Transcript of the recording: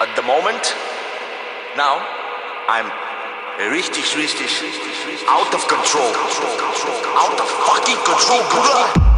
At the moment, now, I'm richtig, richtig out of control. Out of fucking control, Bruder.